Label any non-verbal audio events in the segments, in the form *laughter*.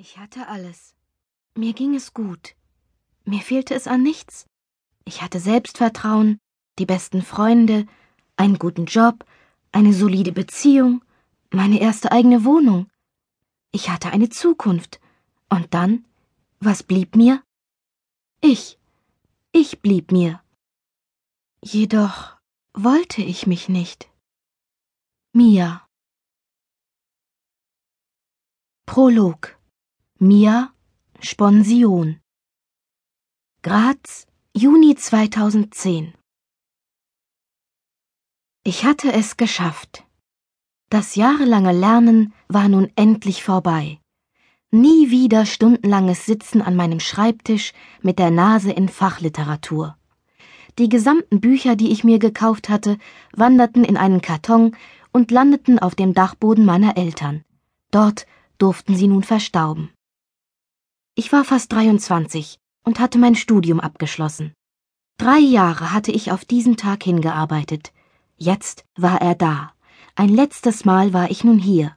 Ich hatte alles. Mir ging es gut. Mir fehlte es an nichts. Ich hatte Selbstvertrauen, die besten Freunde, einen guten Job, eine solide Beziehung, meine erste eigene Wohnung. Ich hatte eine Zukunft. Und dann, was blieb mir? Ich. Ich blieb mir. Jedoch wollte ich mich nicht. Mia. Prolog Mia Sponsion Graz, Juni 2010 Ich hatte es geschafft. Das jahrelange Lernen war nun endlich vorbei. Nie wieder stundenlanges Sitzen an meinem Schreibtisch mit der Nase in Fachliteratur. Die gesamten Bücher, die ich mir gekauft hatte, wanderten in einen Karton und landeten auf dem Dachboden meiner Eltern. Dort durften sie nun verstauben. Ich war fast 23 und hatte mein Studium abgeschlossen. Drei Jahre hatte ich auf diesen Tag hingearbeitet. Jetzt war er da. Ein letztes Mal war ich nun hier.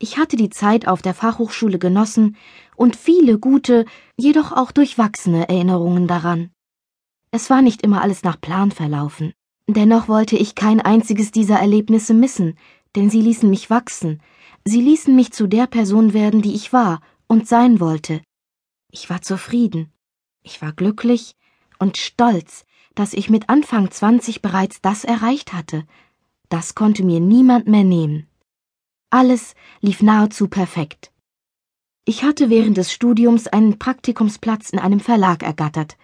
Ich hatte die Zeit auf der Fachhochschule genossen und viele gute, jedoch auch durchwachsene Erinnerungen daran. Es war nicht immer alles nach Plan verlaufen. Dennoch wollte ich kein einziges dieser Erlebnisse missen, denn sie ließen mich wachsen, sie ließen mich zu der Person werden, die ich war und sein wollte, ich war zufrieden. Ich war glücklich und stolz, dass ich mit Anfang 20 bereits das erreicht hatte. Das konnte mir niemand mehr nehmen. Alles lief nahezu perfekt. Ich hatte während des Studiums einen Praktikumsplatz in einem Verlag ergattert.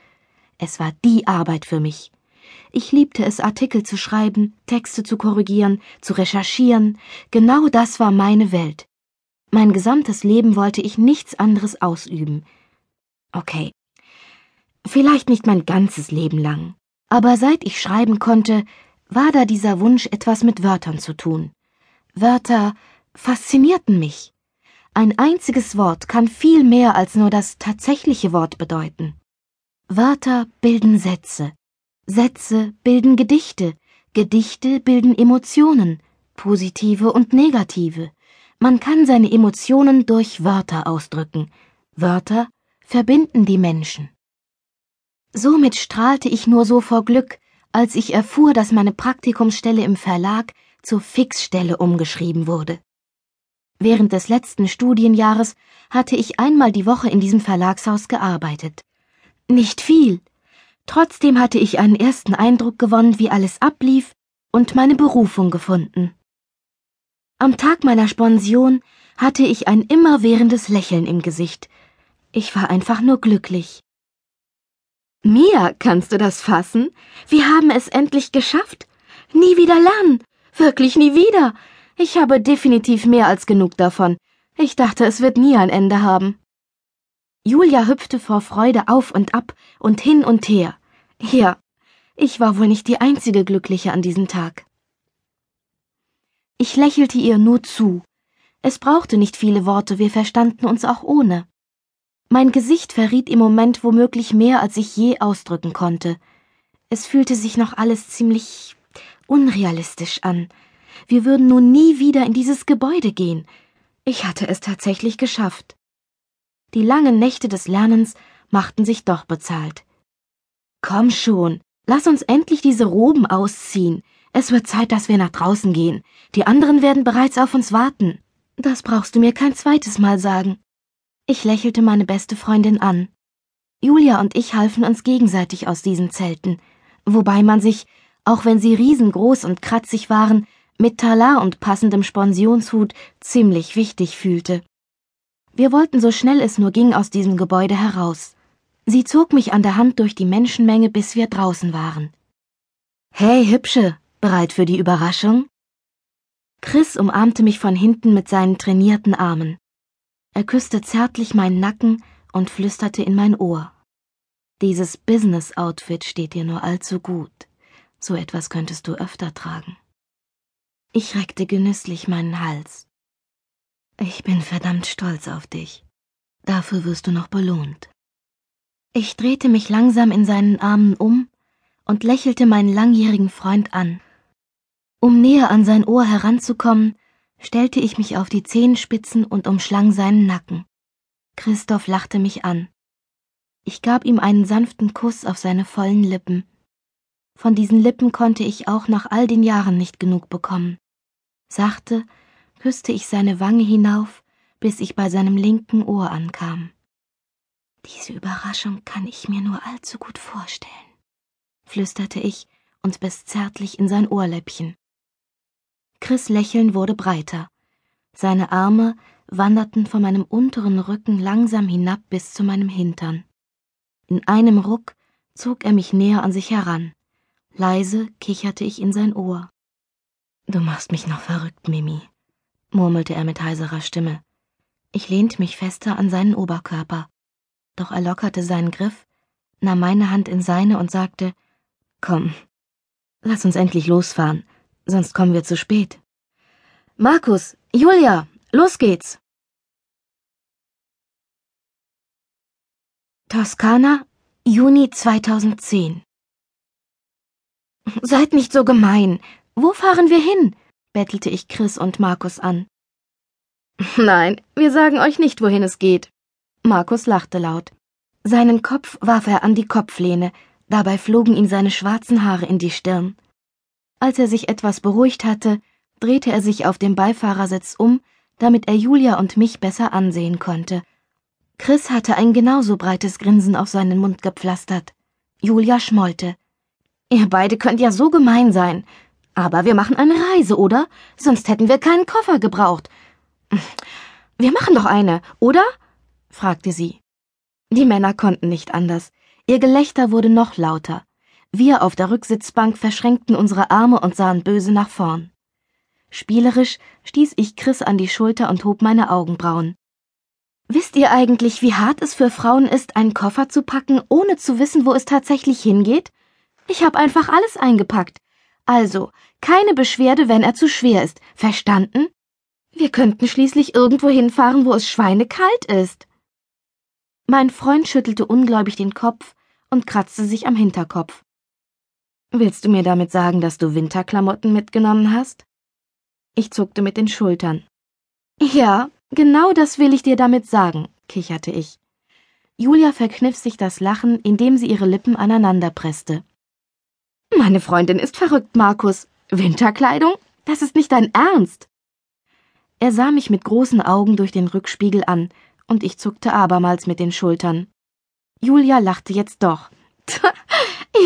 Es war die Arbeit für mich. Ich liebte es, Artikel zu schreiben, Texte zu korrigieren, zu recherchieren. Genau das war meine Welt. Mein gesamtes Leben wollte ich nichts anderes ausüben. Okay. Vielleicht nicht mein ganzes Leben lang, aber seit ich schreiben konnte, war da dieser Wunsch, etwas mit Wörtern zu tun. Wörter faszinierten mich. Ein einziges Wort kann viel mehr als nur das tatsächliche Wort bedeuten. Wörter bilden Sätze. Sätze bilden Gedichte. Gedichte bilden Emotionen, positive und negative. Man kann seine Emotionen durch Wörter ausdrücken. Wörter verbinden die Menschen. Somit strahlte ich nur so vor Glück, als ich erfuhr, dass meine Praktikumsstelle im Verlag zur Fixstelle umgeschrieben wurde. Während des letzten Studienjahres hatte ich einmal die Woche in diesem Verlagshaus gearbeitet. Nicht viel. Trotzdem hatte ich einen ersten Eindruck gewonnen, wie alles ablief und meine Berufung gefunden. Am Tag meiner Sponsion hatte ich ein immerwährendes Lächeln im Gesicht, ich war einfach nur glücklich. Mia, kannst du das fassen? Wir haben es endlich geschafft. Nie wieder lernen. Wirklich nie wieder. Ich habe definitiv mehr als genug davon. Ich dachte, es wird nie ein Ende haben. Julia hüpfte vor Freude auf und ab und hin und her. Ja, ich war wohl nicht die einzige Glückliche an diesem Tag. Ich lächelte ihr nur zu. Es brauchte nicht viele Worte, wir verstanden uns auch ohne. Mein Gesicht verriet im Moment womöglich mehr, als ich je ausdrücken konnte. Es fühlte sich noch alles ziemlich unrealistisch an. Wir würden nun nie wieder in dieses Gebäude gehen. Ich hatte es tatsächlich geschafft. Die langen Nächte des Lernens machten sich doch bezahlt. Komm schon, lass uns endlich diese Roben ausziehen. Es wird Zeit, dass wir nach draußen gehen. Die anderen werden bereits auf uns warten. Das brauchst du mir kein zweites Mal sagen. Ich lächelte meine beste Freundin an. Julia und ich halfen uns gegenseitig aus diesen Zelten, wobei man sich, auch wenn sie riesengroß und kratzig waren, mit Talar und passendem Sponsionshut ziemlich wichtig fühlte. Wir wollten so schnell es nur ging aus diesem Gebäude heraus. Sie zog mich an der Hand durch die Menschenmenge, bis wir draußen waren. Hey, Hübsche, bereit für die Überraschung? Chris umarmte mich von hinten mit seinen trainierten Armen. Er küsste zärtlich meinen Nacken und flüsterte in mein Ohr. Dieses Business-Outfit steht dir nur allzu gut. So etwas könntest du öfter tragen. Ich reckte genüsslich meinen Hals. Ich bin verdammt stolz auf dich. Dafür wirst du noch belohnt. Ich drehte mich langsam in seinen Armen um und lächelte meinen langjährigen Freund an. Um näher an sein Ohr heranzukommen, stellte ich mich auf die Zehenspitzen und umschlang seinen Nacken. Christoph lachte mich an. Ich gab ihm einen sanften Kuss auf seine vollen Lippen. Von diesen Lippen konnte ich auch nach all den Jahren nicht genug bekommen. Sachte küsste ich seine Wange hinauf, bis ich bei seinem linken Ohr ankam. Diese Überraschung kann ich mir nur allzu gut vorstellen, flüsterte ich und biss zärtlich in sein Ohrläppchen. Chris Lächeln wurde breiter. Seine Arme wanderten von meinem unteren Rücken langsam hinab bis zu meinem Hintern. In einem Ruck zog er mich näher an sich heran. Leise kicherte ich in sein Ohr. Du machst mich noch verrückt, Mimi, murmelte er mit heiserer Stimme. Ich lehnte mich fester an seinen Oberkörper, doch er lockerte seinen Griff, nahm meine Hand in seine und sagte Komm, lass uns endlich losfahren, sonst kommen wir zu spät. Markus, Julia, los geht's. Toskana, Juni 2010 Seid nicht so gemein. Wo fahren wir hin? bettelte ich Chris und Markus an. Nein, wir sagen euch nicht, wohin es geht. Markus lachte laut. Seinen Kopf warf er an die Kopflehne, dabei flogen ihm seine schwarzen Haare in die Stirn. Als er sich etwas beruhigt hatte, drehte er sich auf dem Beifahrersitz um, damit er Julia und mich besser ansehen konnte. Chris hatte ein genauso breites Grinsen auf seinen Mund gepflastert. Julia schmollte. Ihr beide könnt ja so gemein sein. Aber wir machen eine Reise, oder? Sonst hätten wir keinen Koffer gebraucht. Wir machen doch eine, oder? fragte sie. Die Männer konnten nicht anders. Ihr Gelächter wurde noch lauter. Wir auf der Rücksitzbank verschränkten unsere Arme und sahen böse nach vorn. Spielerisch stieß ich Chris an die Schulter und hob meine Augenbrauen. Wisst ihr eigentlich, wie hart es für Frauen ist, einen Koffer zu packen, ohne zu wissen, wo es tatsächlich hingeht? Ich habe einfach alles eingepackt. Also, keine Beschwerde, wenn er zu schwer ist. Verstanden? Wir könnten schließlich irgendwo hinfahren, wo es schweinekalt ist. Mein Freund schüttelte ungläubig den Kopf und kratzte sich am Hinterkopf. Willst du mir damit sagen, dass du Winterklamotten mitgenommen hast? Ich zuckte mit den Schultern. Ja, genau das will ich dir damit sagen, kicherte ich. Julia verkniff sich das Lachen, indem sie ihre Lippen aneinander presste. Meine Freundin ist verrückt, Markus. Winterkleidung? Das ist nicht dein Ernst. Er sah mich mit großen Augen durch den Rückspiegel an, und ich zuckte abermals mit den Schultern. Julia lachte jetzt doch.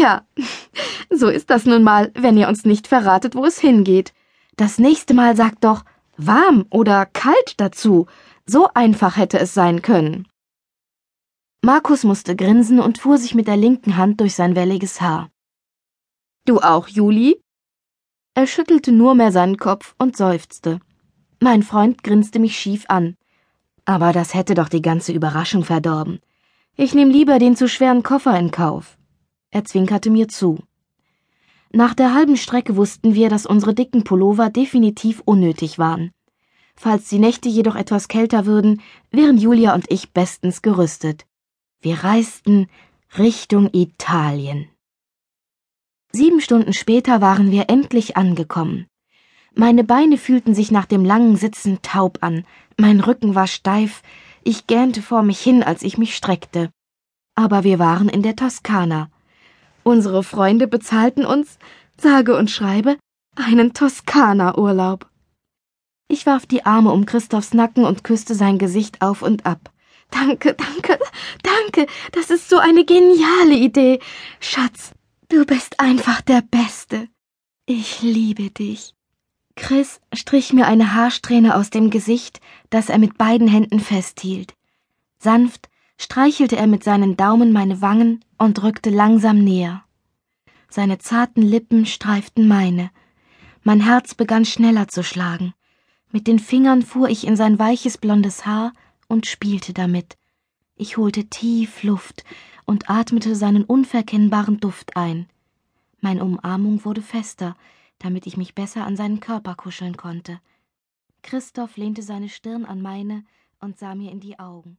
Ja, *laughs* so ist das nun mal, wenn ihr uns nicht verratet, wo es hingeht. Das nächste Mal sagt doch warm oder kalt dazu. So einfach hätte es sein können. Markus musste grinsen und fuhr sich mit der linken Hand durch sein welliges Haar. Du auch, Juli? Er schüttelte nur mehr seinen Kopf und seufzte. Mein Freund grinste mich schief an. Aber das hätte doch die ganze Überraschung verdorben. Ich nehm lieber den zu schweren Koffer in Kauf. Er zwinkerte mir zu. Nach der halben Strecke wussten wir, dass unsere dicken Pullover definitiv unnötig waren. Falls die Nächte jedoch etwas kälter würden, wären Julia und ich bestens gerüstet. Wir reisten Richtung Italien. Sieben Stunden später waren wir endlich angekommen. Meine Beine fühlten sich nach dem langen Sitzen taub an, mein Rücken war steif, ich gähnte vor mich hin, als ich mich streckte. Aber wir waren in der Toskana. Unsere Freunde bezahlten uns, sage und schreibe, einen Toskana-Urlaub. Ich warf die Arme um Christophs Nacken und küsste sein Gesicht auf und ab. Danke, danke, danke, das ist so eine geniale Idee. Schatz, du bist einfach der Beste. Ich liebe dich. Chris strich mir eine Haarsträhne aus dem Gesicht, das er mit beiden Händen festhielt. Sanft streichelte er mit seinen Daumen meine Wangen und rückte langsam näher. Seine zarten Lippen streiften meine. Mein Herz begann schneller zu schlagen. Mit den Fingern fuhr ich in sein weiches blondes Haar und spielte damit. Ich holte tief Luft und atmete seinen unverkennbaren Duft ein. Meine Umarmung wurde fester, damit ich mich besser an seinen Körper kuscheln konnte. Christoph lehnte seine Stirn an meine und sah mir in die Augen.